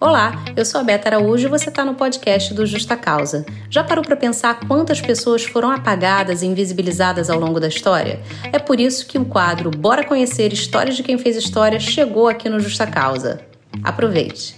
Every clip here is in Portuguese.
Olá, eu sou a Beta Araújo e você está no podcast do Justa Causa. Já parou para pensar quantas pessoas foram apagadas e invisibilizadas ao longo da história? É por isso que o quadro Bora Conhecer Histórias de Quem Fez História chegou aqui no Justa Causa. Aproveite!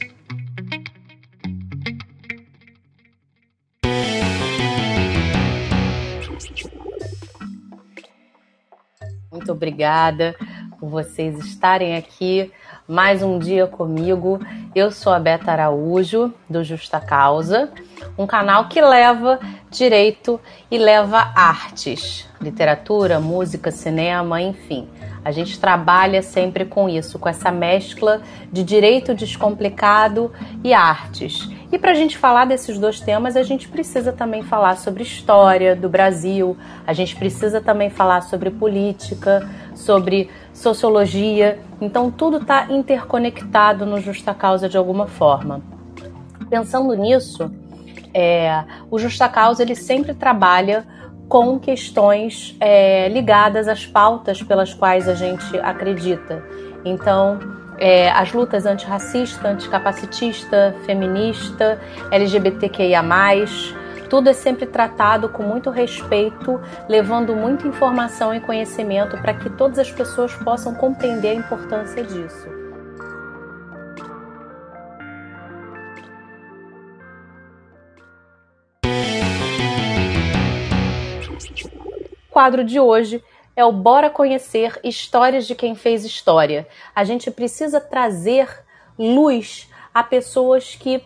Muito obrigada por vocês estarem aqui mais um dia comigo. Eu sou a Beta Araújo, do Justa Causa, um canal que leva direito e leva artes, literatura, música, cinema, enfim. A gente trabalha sempre com isso, com essa mescla de direito descomplicado e artes. E para a gente falar desses dois temas, a gente precisa também falar sobre história do Brasil, a gente precisa também falar sobre política, sobre sociologia. Então tudo está interconectado no Justa Causa de alguma forma. Pensando nisso, é, o Justa Causa ele sempre trabalha com questões é, ligadas às pautas pelas quais a gente acredita. Então, é, as lutas antirracista, anticapacitista, feminista, LGBTQIA+, tudo é sempre tratado com muito respeito, levando muita informação e conhecimento para que todas as pessoas possam compreender a importância disso. O quadro de hoje é o Bora Conhecer Histórias de Quem Fez História. A gente precisa trazer luz a pessoas que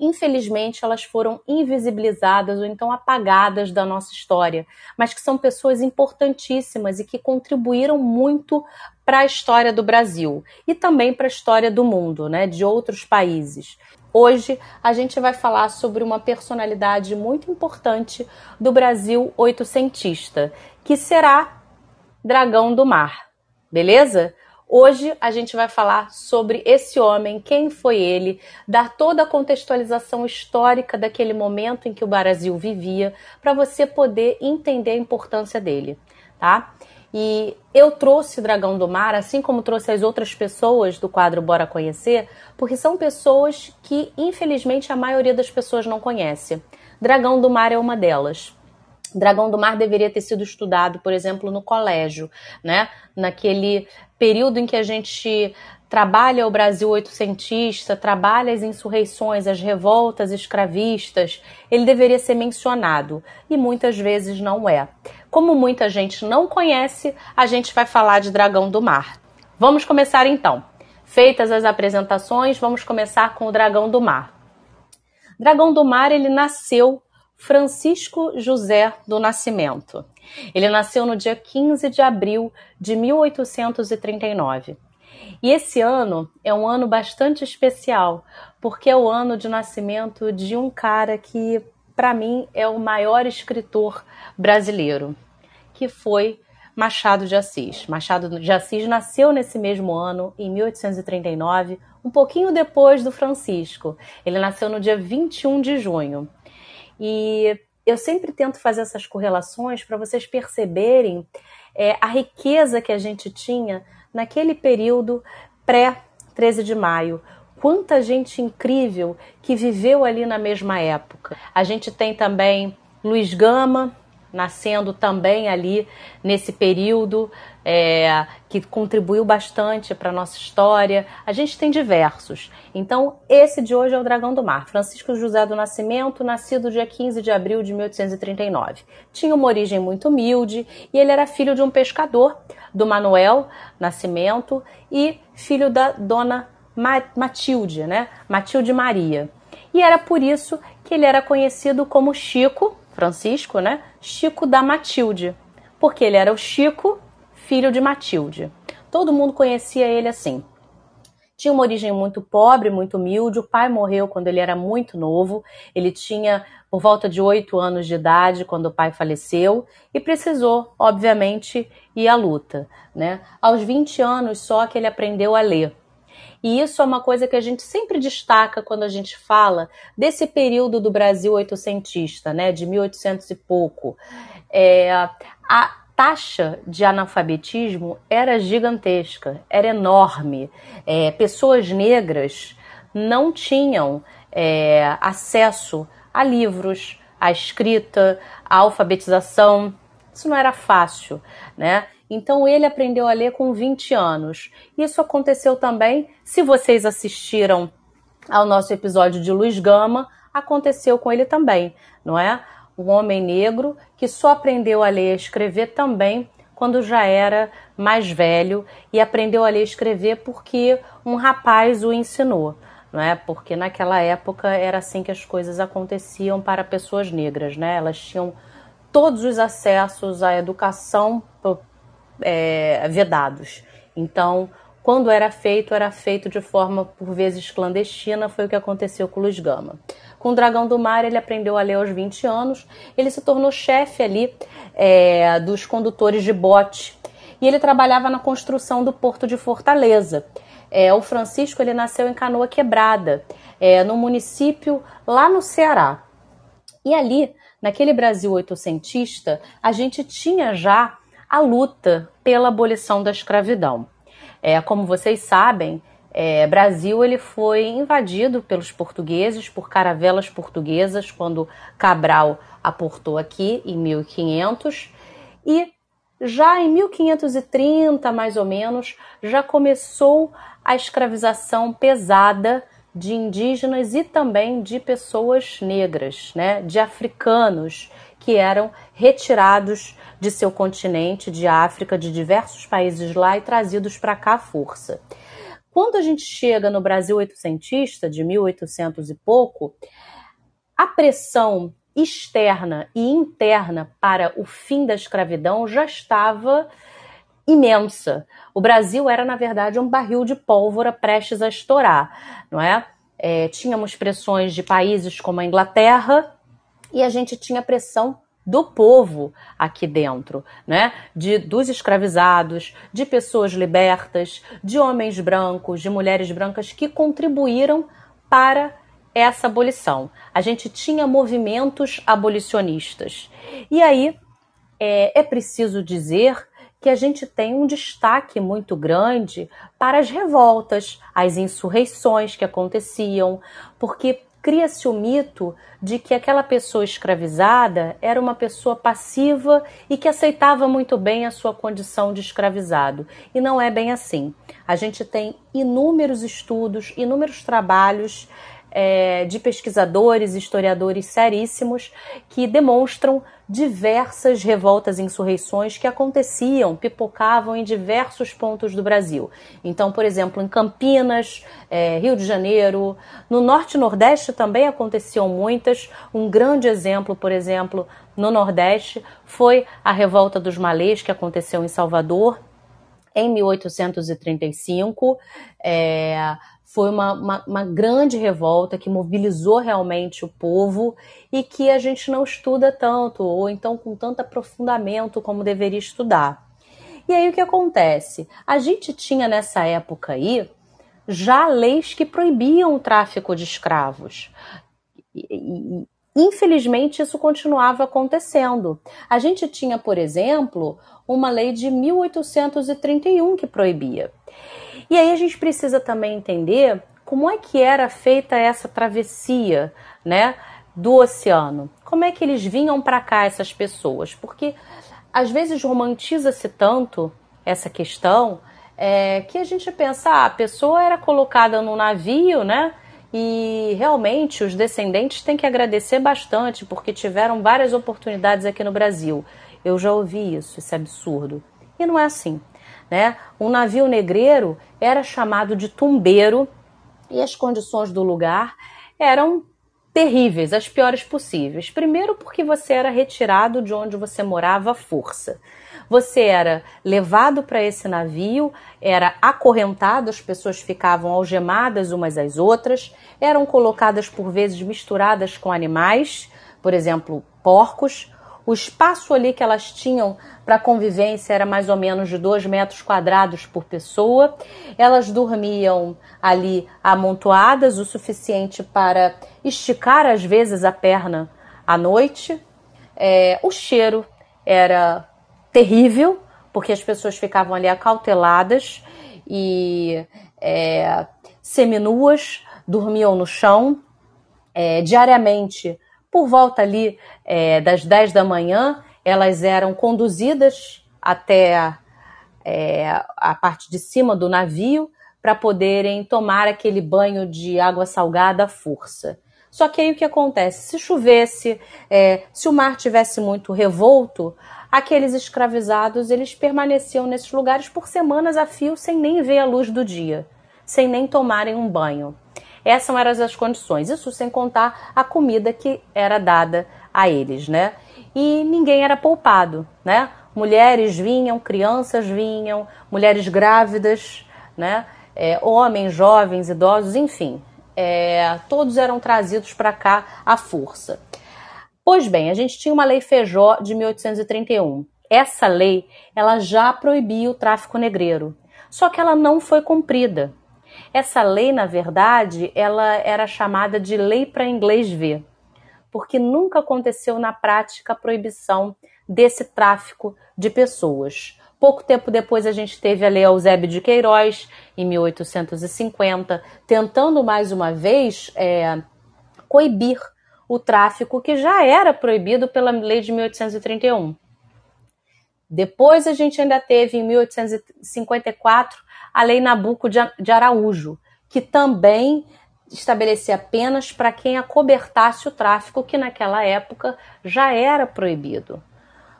infelizmente, elas foram invisibilizadas ou então apagadas da nossa história, mas que são pessoas importantíssimas e que contribuíram muito para a história do Brasil e também para a história do mundo, né, de outros países. Hoje a gente vai falar sobre uma personalidade muito importante do Brasil oitocentista, que será Dragão do Mar. Beleza? Hoje a gente vai falar sobre esse homem, quem foi ele, dar toda a contextualização histórica daquele momento em que o Brasil vivia, para você poder entender a importância dele, tá? E eu trouxe Dragão do Mar, assim como trouxe as outras pessoas do quadro Bora Conhecer, porque são pessoas que, infelizmente, a maioria das pessoas não conhece. Dragão do Mar é uma delas. Dragão do Mar deveria ter sido estudado, por exemplo, no colégio, né? Naquele período em que a gente trabalha o Brasil oitocentista, trabalha as insurreições, as revoltas escravistas, ele deveria ser mencionado e muitas vezes não é. Como muita gente não conhece, a gente vai falar de Dragão do Mar. Vamos começar então. Feitas as apresentações, vamos começar com o Dragão do Mar. Dragão do Mar, ele nasceu Francisco José do Nascimento. Ele nasceu no dia 15 de abril de 1839. E esse ano é um ano bastante especial, porque é o ano de nascimento de um cara que, para mim, é o maior escritor brasileiro, que foi Machado de Assis. Machado de Assis nasceu nesse mesmo ano, em 1839, um pouquinho depois do Francisco. Ele nasceu no dia 21 de junho. E eu sempre tento fazer essas correlações para vocês perceberem é, a riqueza que a gente tinha naquele período pré-13 de maio. Quanta gente incrível que viveu ali na mesma época. A gente tem também Luiz Gama, nascendo também ali nesse período, é, que contribuiu bastante para a nossa história. A gente tem diversos. Então, esse de hoje é o Dragão do Mar. Francisco José do Nascimento, nascido dia 15 de abril de 1839. Tinha uma origem muito humilde e ele era filho de um pescador, do Manuel Nascimento, e filho da dona Matilde, né? Matilde Maria. E era por isso que ele era conhecido como Chico, Francisco, né? Chico da Matilde, porque ele era o Chico, filho de Matilde. Todo mundo conhecia ele assim. Tinha uma origem muito pobre, muito humilde. O pai morreu quando ele era muito novo. Ele tinha por volta de oito anos de idade quando o pai faleceu e precisou, obviamente, ir à luta. Né? Aos 20 anos só que ele aprendeu a ler. E isso é uma coisa que a gente sempre destaca quando a gente fala desse período do Brasil oitocentista, né, de 1800 e pouco. É, a taxa de analfabetismo era gigantesca, era enorme. É, pessoas negras não tinham é, acesso a livros, a escrita, a alfabetização. Isso não era fácil, né? Então ele aprendeu a ler com 20 anos. Isso aconteceu também, se vocês assistiram ao nosso episódio de Luiz Gama, aconteceu com ele também, não é? Um homem negro que só aprendeu a ler e escrever também quando já era mais velho e aprendeu a ler e escrever porque um rapaz o ensinou, não é? Porque naquela época era assim que as coisas aconteciam para pessoas negras, né? Elas tinham todos os acessos à educação é, vedados. Então, quando era feito, era feito de forma por vezes clandestina, foi o que aconteceu com o Luiz Gama. Com o Dragão do Mar, ele aprendeu a ler aos 20 anos, ele se tornou chefe ali é, dos condutores de bote e ele trabalhava na construção do porto de Fortaleza. É, o Francisco ele nasceu em Canoa Quebrada, é, no município lá no Ceará. E ali, naquele Brasil oitocentista, a gente tinha já a luta pela abolição da escravidão. É, como vocês sabem, é, Brasil ele foi invadido pelos portugueses, por caravelas portuguesas, quando Cabral aportou aqui em 1500 e já em 1530, mais ou menos, já começou a escravização pesada de indígenas e também de pessoas negras, né, de africanos que eram retirados de seu continente, de África, de diversos países lá e trazidos para cá à força. Quando a gente chega no Brasil oitocentista, de 1800 e pouco, a pressão externa e interna para o fim da escravidão já estava imensa. O Brasil era, na verdade, um barril de pólvora prestes a estourar, não é? é tínhamos pressões de países como a Inglaterra e a gente tinha pressão do povo aqui dentro, né? De dos escravizados, de pessoas libertas, de homens brancos, de mulheres brancas que contribuíram para essa abolição. A gente tinha movimentos abolicionistas. E aí é, é preciso dizer que a gente tem um destaque muito grande para as revoltas, as insurreições que aconteciam, porque cria-se o mito de que aquela pessoa escravizada era uma pessoa passiva e que aceitava muito bem a sua condição de escravizado. E não é bem assim. A gente tem inúmeros estudos, inúmeros trabalhos é, de pesquisadores, historiadores seríssimos que demonstram diversas revoltas e insurreições que aconteciam, pipocavam em diversos pontos do Brasil. Então, por exemplo, em Campinas, é, Rio de Janeiro, no Norte e Nordeste também aconteciam muitas. Um grande exemplo, por exemplo, no Nordeste foi a Revolta dos Malês, que aconteceu em Salvador em 1835. É, foi uma, uma, uma, grande revolta que mobilizou realmente o povo e que a gente não estuda tanto, ou então com tanto aprofundamento como deveria estudar. E aí o que acontece? A gente tinha nessa época aí já leis que proibiam o tráfico de escravos. E, e, infelizmente, isso continuava acontecendo. A gente tinha, por exemplo, uma lei de 1831 que proibia. E aí a gente precisa também entender como é que era feita essa travessia, né, do oceano. Como é que eles vinham para cá essas pessoas? Porque às vezes romantiza-se tanto essa questão é, que a gente pensa, ah, a pessoa era colocada no navio, né? E realmente os descendentes têm que agradecer bastante porque tiveram várias oportunidades aqui no Brasil. Eu já ouvi isso, isso é absurdo. E não é assim. Né? Um navio negreiro era chamado de tumbeiro e as condições do lugar eram terríveis, as piores possíveis. Primeiro, porque você era retirado de onde você morava à força. Você era levado para esse navio, era acorrentado, as pessoas ficavam algemadas umas às outras, eram colocadas por vezes misturadas com animais, por exemplo, porcos, o espaço ali que elas tinham para convivência era mais ou menos de 2 metros quadrados por pessoa. Elas dormiam ali amontoadas o suficiente para esticar às vezes a perna à noite. É, o cheiro era terrível, porque as pessoas ficavam ali acauteladas e é, seminuas dormiam no chão. É, diariamente, por volta ali é, das 10 da manhã, elas eram conduzidas até é, a parte de cima do navio para poderem tomar aquele banho de água salgada à força. Só que aí o que acontece? Se chovesse, é, se o mar tivesse muito revolto, aqueles escravizados eles permaneciam nesses lugares por semanas a fio sem nem ver a luz do dia, sem nem tomarem um banho. Essas eram as condições. Isso sem contar a comida que era dada a eles, né? E ninguém era poupado, né? Mulheres vinham, crianças vinham, mulheres grávidas, né? É, homens, jovens, idosos, enfim, é, todos eram trazidos para cá à força. Pois bem, a gente tinha uma lei Feijó de 1831. Essa lei, ela já proibia o tráfico negreiro, só que ela não foi cumprida. Essa lei, na verdade, ela era chamada de lei para inglês ver, porque nunca aconteceu na prática a proibição desse tráfico de pessoas. Pouco tempo depois a gente teve a Lei Eusébio de Queiroz, em 1850, tentando mais uma vez é, coibir o tráfico que já era proibido pela lei de 1831. Depois a gente ainda teve, em 1854, a Lei Nabuco de Araújo, que também estabelecia penas para quem acobertasse o tráfico, que naquela época já era proibido.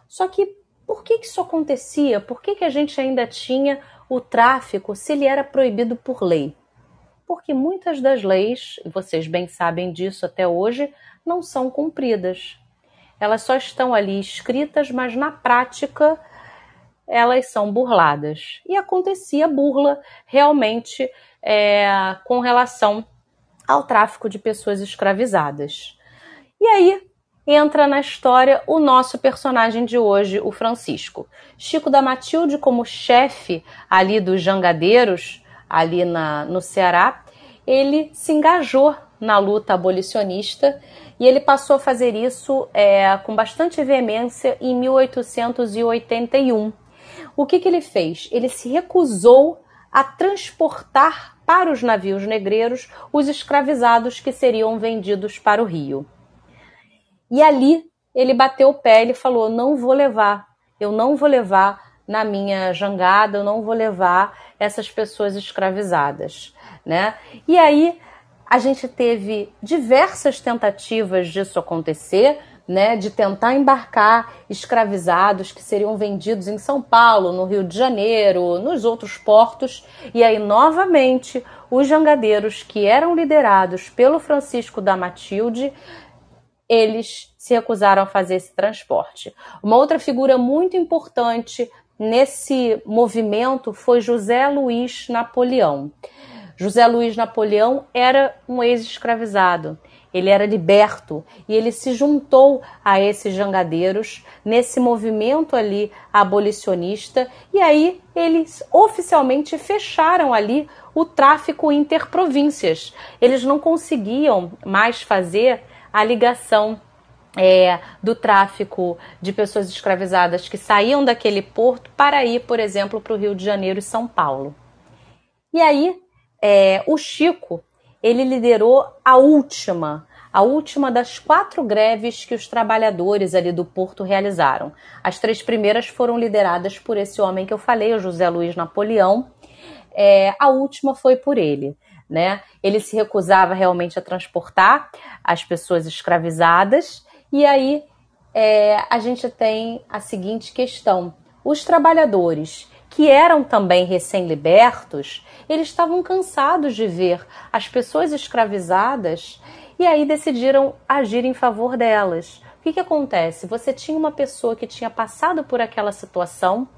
Só que por que, isso acontecia? Por que, que a gente ainda tinha o tráfico se ele era proibido por lei? Porque muitas das leis, vocês bem sabem disso até hoje, não são cumpridas. Elas só estão ali escritas, mas na prática elas são burladas. E acontecia burla realmente é, com relação ao tráfico de pessoas escravizadas. E aí entra na história o nosso personagem de hoje, o Francisco. Chico da Matilde, como chefe ali dos jangadeiros, ali na, no Ceará, ele se engajou na luta abolicionista e ele passou a fazer isso é, com bastante veemência em 1881. O que, que ele fez? Ele se recusou a transportar para os navios negreiros os escravizados que seriam vendidos para o Rio. E ali ele bateu o pé, ele falou: "Não vou levar, eu não vou levar na minha jangada, eu não vou levar essas pessoas escravizadas", né? E aí a gente teve diversas tentativas disso acontecer, né, de tentar embarcar escravizados que seriam vendidos em São Paulo, no Rio de Janeiro, nos outros portos, e aí novamente os jangadeiros que eram liderados pelo Francisco da Matilde eles se recusaram a fazer esse transporte. Uma outra figura muito importante nesse movimento foi José Luiz Napoleão. José Luiz Napoleão era um ex-escravizado. Ele era liberto e ele se juntou a esses jangadeiros nesse movimento ali abolicionista e aí eles oficialmente fecharam ali o tráfico interprovíncias. Eles não conseguiam mais fazer a ligação é, do tráfico de pessoas escravizadas que saíam daquele porto para ir, por exemplo, para o Rio de Janeiro e São Paulo. E aí, é, o Chico, ele liderou a última, a última das quatro greves que os trabalhadores ali do porto realizaram. As três primeiras foram lideradas por esse homem que eu falei, o José Luiz Napoleão. É, a última foi por ele né? Ele se recusava realmente a transportar as pessoas escravizadas, e aí é, a gente tem a seguinte questão: os trabalhadores que eram também recém-libertos, eles estavam cansados de ver as pessoas escravizadas e aí decidiram agir em favor delas. O que, que acontece? Você tinha uma pessoa que tinha passado por aquela situação,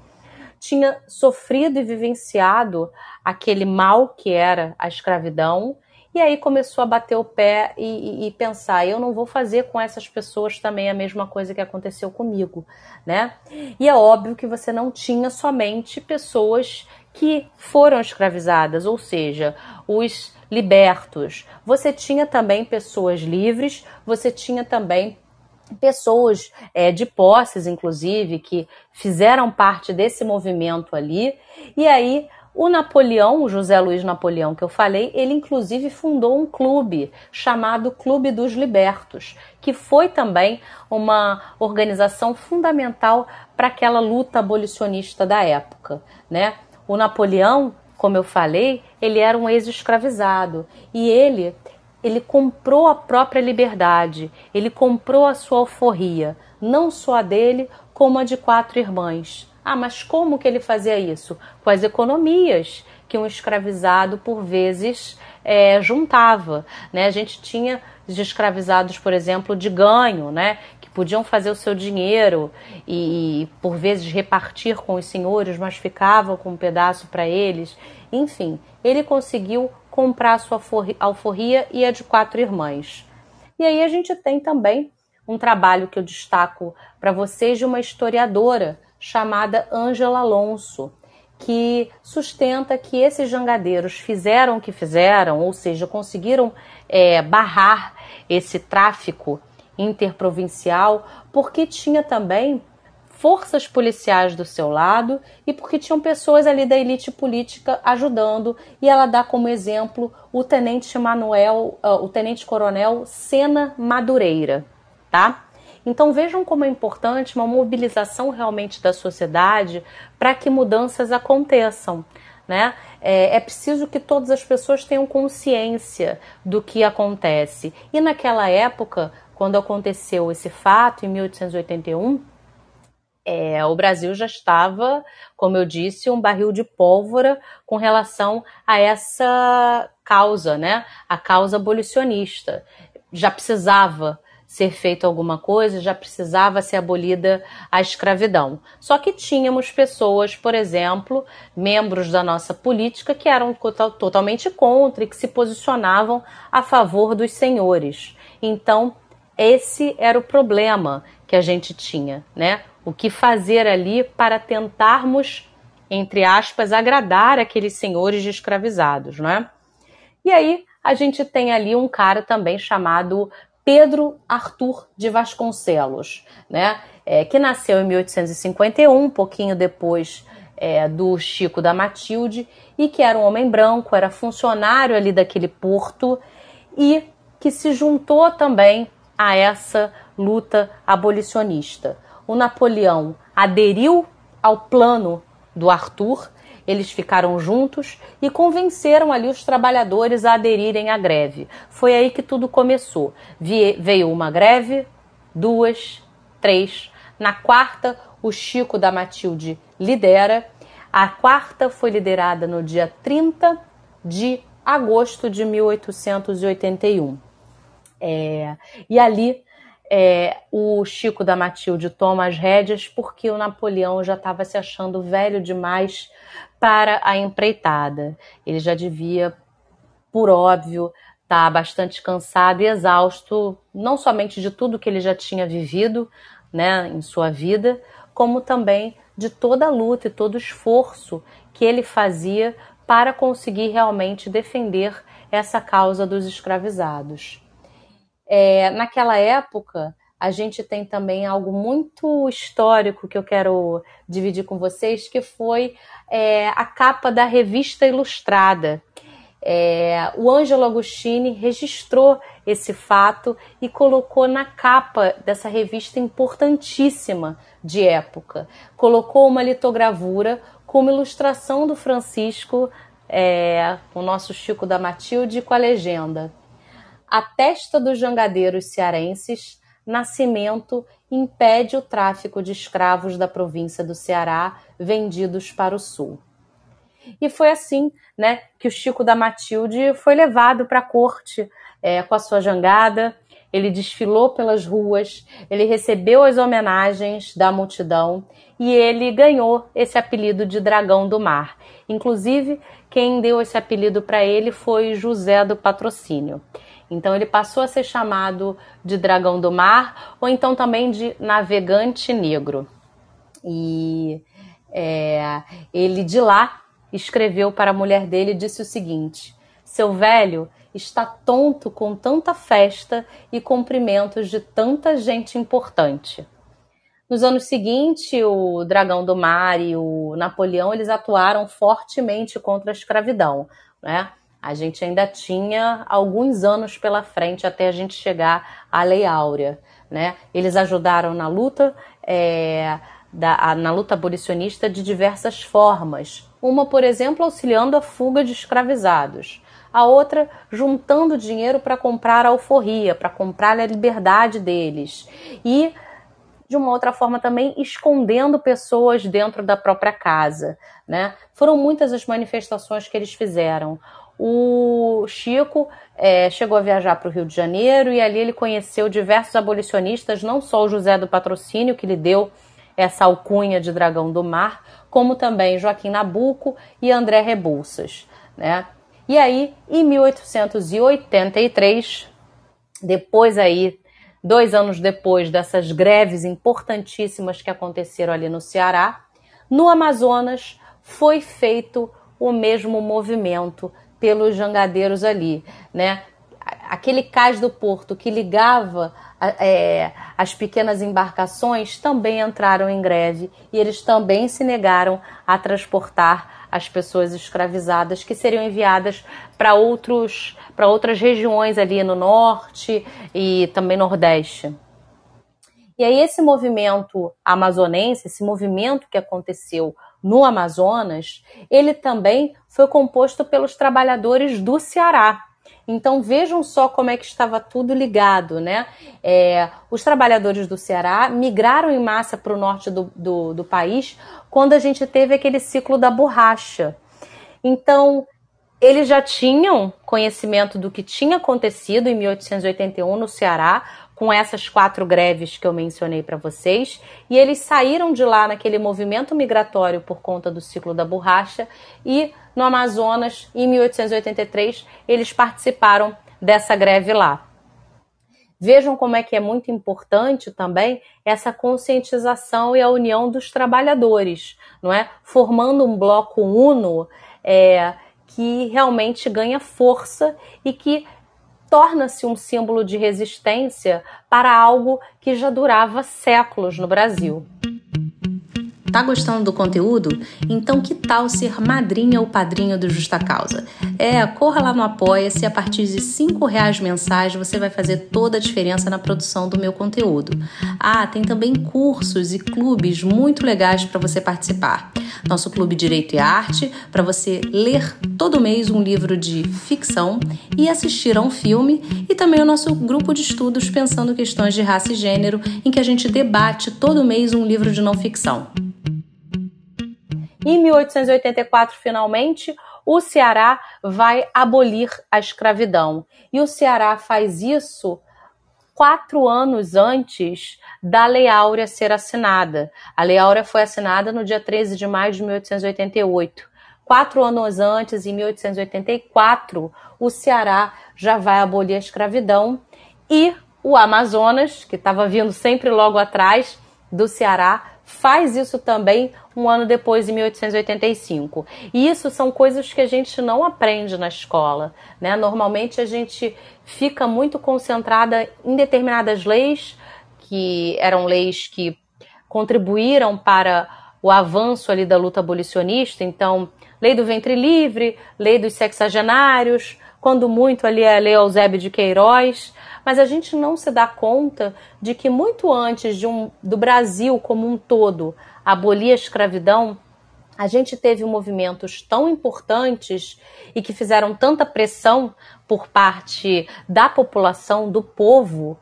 tinha sofrido e vivenciado aquele mal que era a escravidão, e aí começou a bater o pé e, e, e, pensar: eu não vou fazer com essas pessoas também a mesma coisa que aconteceu comigo, né? E é óbvio que você não tinha somente pessoas que foram escravizadas, ou seja, os libertos. Você tinha também pessoas livres, você tinha também pessoas é, de posses, inclusive, que fizeram parte desse movimento ali. E aí O Napoleão, o José Luiz Napoleão que eu falei, ele inclusive fundou um clube chamado Clube dos Libertos, que foi também uma organização fundamental para aquela luta abolicionista da época, né? O Napoleão, como eu falei, ele era um ex-escravizado e ele ele comprou a própria liberdade, ele comprou a sua alforria, não só a dele, como a de quatro irmãs. Ah, mas como que ele fazia isso? Com as economias que um escravizado, por vezes, é, juntava. Né? A gente tinha os escravizados, por exemplo, de ganho, né? que podiam fazer o seu dinheiro e, por vezes, repartir com os senhores, mas ficavam com um pedaço para eles. Enfim, ele conseguiu comprar a sua alforria e a de quatro irmãs. E aí a gente tem também um trabalho que eu destaco para vocês de uma historiadora chamada Ângela Alonso, que sustenta que esses jangadeiros fizeram o que fizeram, ou seja, conseguiram é, barrar esse tráfico interprovincial, porque tinha também forças policiais do seu lado e porque tinham pessoas ali da elite política ajudando. E ela dá como exemplo o tenente Manuel, uh, o tenente coronel Sena Madureira, tá? Então vejam como é importante uma mobilização realmente da sociedade para que mudanças aconteçam. Né? É, é, preciso que todas as pessoas tenham consciência do que acontece. E naquela época, quando aconteceu esse fato, em 1881, é, o Brasil já estava, como eu disse, um barril de pólvora com relação a essa causa, né? A causa abolicionista. Já precisava ser feito alguma coisa, já precisava ser abolida a escravidão. Só que tínhamos pessoas, por exemplo, membros da nossa política que eram totalmente contra e que se posicionavam a favor dos senhores. Então, esse era o problema que a gente tinha, né? O que fazer ali para tentarmos, entre aspas, agradar aqueles senhores escravizados, não é? E aí a gente tem ali um cara também chamado Pedro Arthur de Vasconcelos, né? É, que nasceu em 1851, um pouquinho depois é, do Chico da Matilde, e que era um homem branco, era funcionário ali daquele porto e que se juntou também a essa luta abolicionista. O Napoleão aderiu ao plano do Arthur eles ficaram juntos e convenceram ali os trabalhadores a aderirem à greve. Foi aí que tudo começou. veio uma greve, duas, três. Na quarta, o Chico da Matilde lidera. A quarta foi liderada no dia 30 de agosto de 1881. É, e ali é, o Chico da Matilde toma as rédeas porque o Napoleão já estava se achando velho demais para a empreitada. Ele já devia, por óbvio, estar tá bastante cansado e exausto, não somente de tudo que ele já tinha vivido né, em sua vida, como também de toda a luta e todo o esforço que ele fazia para conseguir realmente defender essa causa dos escravizados. É, naquela época, a gente tem também algo muito histórico que eu quero dividir com vocês, que foi é, a capa da revista Ilustrada. É, o Ângelo Agostini registrou esse fato e colocou na capa dessa revista importantíssima de época. Colocou uma litogravura com uma ilustração do Francisco, é, o nosso Chico da Matilde, com a legenda a testa dos jangadeiros cearenses, Nascimento impede o tráfico de escravos da província do Ceará vendidos para o sul. E foi assim né, que o Chico da Matilde foi levado para a corte é, com a sua jangada. Ele desfilou pelas ruas, ele recebeu as homenagens da multidão e ele ganhou esse apelido de Dragão do Mar. Inclusive, quem deu esse apelido para ele foi José do Patrocínio. Então ele passou a ser chamado de dragão do mar ou então também de navegante negro. E é, ele de lá escreveu para a mulher dele e disse o seguinte: Seu velho está tonto com tanta festa e cumprimentos de tanta gente importante. Nos anos seguintes, o Dragão do Mar e o Napoleão eles atuaram fortemente contra a escravidão, né? A gente ainda tinha alguns anos pela frente até a gente chegar à Lei Áurea, né? Eles ajudaram na luta é, da, na luta abolicionista de diversas formas. Uma, por exemplo, auxiliando a fuga de escravizados. A outra, juntando dinheiro para comprar a alforria, para comprar a liberdade deles. E, de uma outra forma, também escondendo pessoas dentro da própria casa. Né? Foram muitas as manifestações que eles fizeram. O Chico é, chegou a viajar para o Rio de Janeiro e ali ele conheceu diversos abolicionistas, não só o José do Patrocínio, que lhe deu essa alcunha de dragão do mar, como também Joaquim Nabuco e André Rebouças. Né? E aí, em 1883, depois aí, dois anos depois dessas greves importantíssimas que aconteceram ali no Ceará, no Amazonas foi feito o mesmo movimento pelos jangadeiros ali, né? Aquele cais do porto que ligava é, as pequenas embarcações também entraram em greve e eles também se negaram a transportar as pessoas escravizadas que seriam enviadas para outros para outras regiões ali no norte e também nordeste. E aí esse movimento amazonense, esse movimento que aconteceu no Amazonas, ele também foi composto pelos trabalhadores do Ceará. Então vejam só como é que estava tudo ligado, né? É, os trabalhadores do Ceará migraram em massa para o norte do, do, do país quando a gente teve aquele ciclo da borracha. Então eles já tinham conhecimento do que tinha acontecido em 1881 no Ceará, com essas quatro greves que eu mencionei para vocês, e eles saíram de lá naquele movimento migratório por conta do ciclo da borracha e no Amazonas, em 1883, eles participaram dessa greve lá. Vejam como é que é muito importante também essa conscientização e a união dos trabalhadores, não é? Formando um bloco uno é, que realmente ganha força e que torna-se um símbolo de resistência para algo que já durava séculos no Brasil. Tá gostando do conteúdo? Então que tal ser madrinha ou padrinho do Justa Causa? É, corra lá no Apoia-se, a partir de cinco reais mensais você vai fazer toda a diferença na produção do meu conteúdo. Ah, tem também cursos e clubes muito legais para você participar. Nosso Clube Direito e Arte, para você ler todo mês um livro de ficção e assistir a um filme, e também o nosso grupo de estudos pensando questões de raça e gênero, em que a gente debate todo mês um livro de não ficção. Em 1884, finalmente, o Ceará vai abolir a escravidão. E o Ceará faz isso quatro anos antes da Lei Áurea ser assinada. A Lei Áurea foi assinada no dia 13 de maio de 1888. Quatro anos antes, em 1884, o Ceará já vai abolir a escravidão e o Amazonas, que estava vindo sempre logo atrás do Ceará, faz isso também um ano depois, em 1885. E isso são coisas que a gente não aprende na escola. Né? Normalmente a gente fica muito concentrada em determinadas leis, que eram leis que contribuíram para o avanço ali da luta abolicionista. Então, lei do ventre livre, lei dos sexagenários, quando muito ali é a lei Eusébio de Queiroz mas a gente não se dá conta de que muito antes um, do Brasil como um todo abolir a escravidão, a gente teve movimentos tão importantes e que fizeram tanta pressão por parte da população, do povo,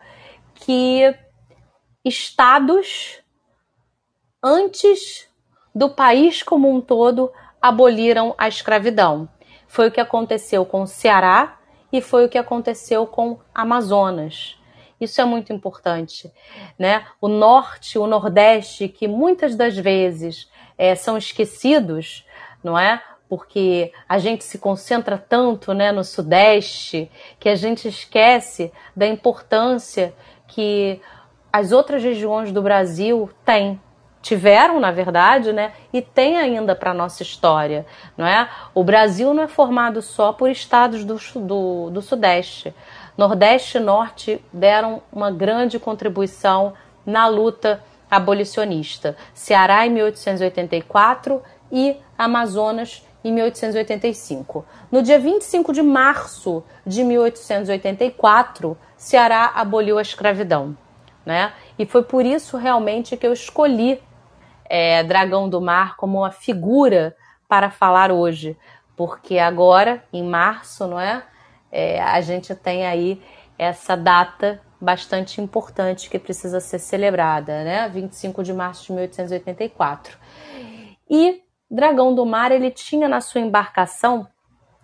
que estados antes do país como um todo aboliram a escravidão. Foi o que aconteceu com o Ceará, e foi o que aconteceu com Amazonas. Isso é muito importante, né? O norte, o nordeste, que muitas das vezes é, são esquecidos, não é? Porque a gente se concentra tanto, né, no sudeste, que a gente esquece da importância que as outras regiões do Brasil têm tiveram, na verdade, né, e tem ainda para a nossa história, não é? O Brasil não é formado só por estados do, do, do Sudeste. Nordeste e Norte deram uma grande contribuição na luta abolicionista. Ceará em 1884 e Amazonas em 1885. No dia 25 de março de 1884, Ceará aboliu a escravidão. Né? E foi por isso realmente que eu escolhi é, Dragão do Mar como uma figura para falar hoje, porque agora, em março, não é? é a gente tem aí essa data bastante importante que precisa ser celebrada, né? 25 de março de 1884. E Dragão do Mar, ele tinha na sua embarcação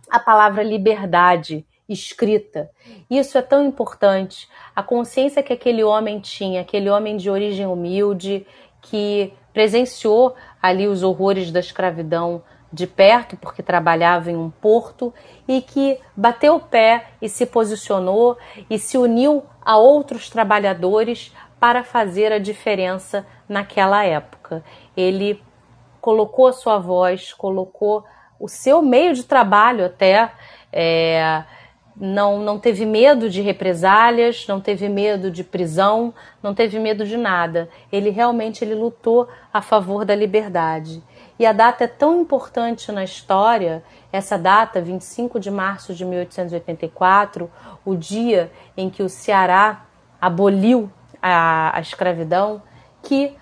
a palavra liberdade escrita. Isso é tão importante. A consciência que aquele homem tinha, aquele homem de origem humilde, que presenciou ali os horrores da escravidão de perto, porque trabalhava em um porto, e que bateu o pé e se posicionou e se uniu a outros trabalhadores para fazer a diferença naquela época. Ele colocou a sua voz, colocou o seu meio de trabalho até. É, não, não teve medo de represálias, não teve medo de prisão, não teve medo de nada. Ele realmente ele lutou a favor da liberdade. E a data é tão importante na história, essa data, 25 de março de 1884, o dia em que o Ceará aboliu a, a escravidão, que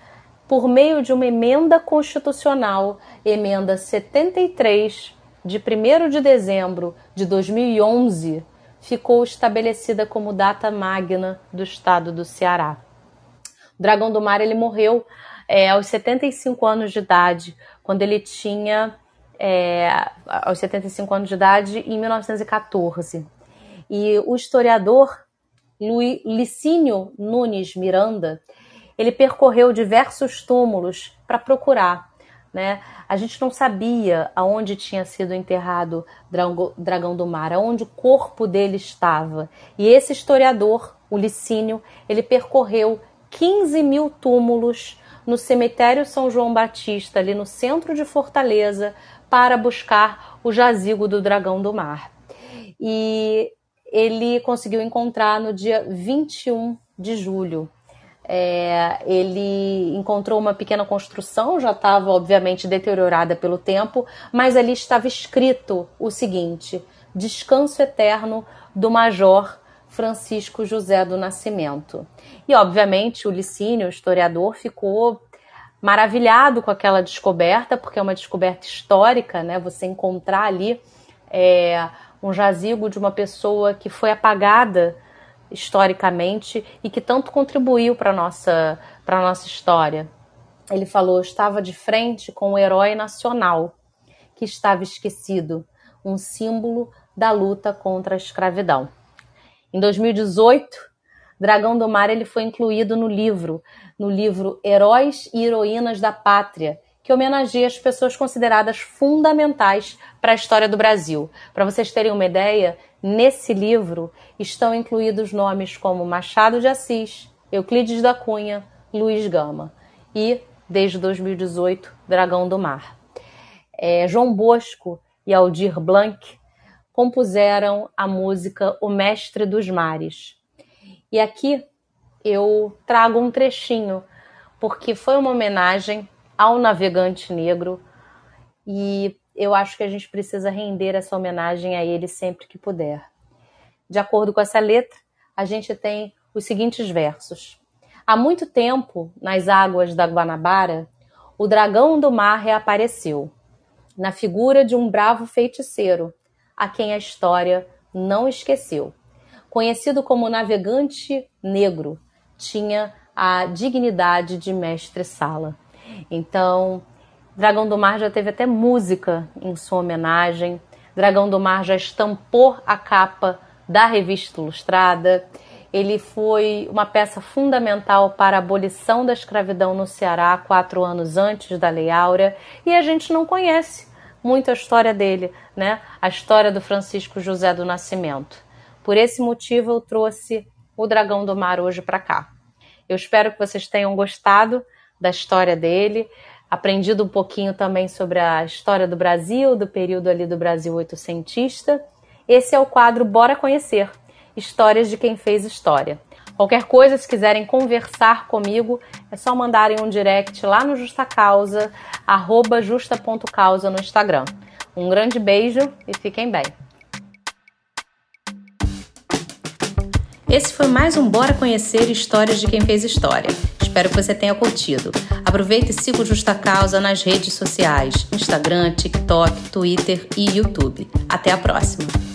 por meio de uma emenda constitucional, emenda 73 de 1 de dezembro de 2011, ficou estabelecida como data magna do estado do Ceará. O Dragão do Mar ele morreu é, aos 75 anos de idade, quando ele tinha é, aos 75 anos de idade em 1914. E o historiador Luiz, Licínio Nunes Miranda, ele percorreu diversos túmulos para procurar. Né? A gente não sabia aonde tinha sido enterrado Dragão do Mar, aonde o corpo dele estava. E esse historiador, o Licínio, ele percorreu 15 mil túmulos no cemitério São João Batista, ali no centro de Fortaleza, para buscar o jazigo do dragão do mar. E ele conseguiu encontrar no dia 21 de julho. É, ele encontrou uma pequena construção, já estava obviamente deteriorada pelo tempo, mas ali estava escrito o seguinte: Descanso eterno do Major Francisco José do Nascimento. E, obviamente, o Licínio, o historiador, ficou maravilhado com aquela descoberta, porque é uma descoberta histórica, né? Você encontrar ali é, um jazigo de uma pessoa que foi apagada historicamente e que tanto contribuiu para nossa para nossa história. Ele falou: estava de frente com o herói nacional que estava esquecido, um símbolo da luta contra a escravidão. Em 2018, Dragão do Mar ele foi incluído no livro, no livro Heróis e Heroínas da Pátria, que homenageia as pessoas consideradas fundamentais para a história do Brasil. Para vocês terem uma ideia, nesse livro estão incluídos nomes como Machado de Assis, Euclides da Cunha, Luiz Gama e, desde 2018, Dragão do Mar. É, João Bosco e Aldir Blanc compuseram a música O Mestre dos Mares. E aqui eu trago um trechinho, porque foi uma homenagem ao navegante negro e eu acho que a gente precisa render essa homenagem a ele sempre que puder. De acordo com essa letra, a gente tem os seguintes versos. Há muito tempo, nas águas da Guanabara, o dragão do mar reapareceu, na figura de um bravo feiticeiro a quem a história não esqueceu. Conhecido como navegante negro, tinha a dignidade de mestre-sala. Então, Dragão do Mar já teve até música em sua homenagem. Dragão do Mar já estampou a capa da revista Ilustrada. Ele foi uma peça fundamental para a abolição da escravidão no Ceará quatro anos antes da Lei Áurea e a gente não conhece muito a história dele, né? A história do Francisco José do Nascimento. Por esse motivo eu trouxe o Dragão do Mar hoje para cá. Eu espero que vocês tenham gostado da história dele, aprendido um pouquinho também sobre a história do Brasil, do período ali do Brasil oitocentista. Esse é o quadro Bora Conhecer Histórias de quem fez história. Qualquer coisa, se quiserem conversar comigo, é só mandarem um direct lá no Justa Causa, arroba justa.causa no Instagram. Um grande beijo e fiquem bem. Esse foi mais um Bora Conhecer Histórias de Quem Fez História. Espero que você tenha curtido. Aproveite e siga o Justa Causa nas redes sociais: Instagram, TikTok, Twitter e YouTube. Até a próxima!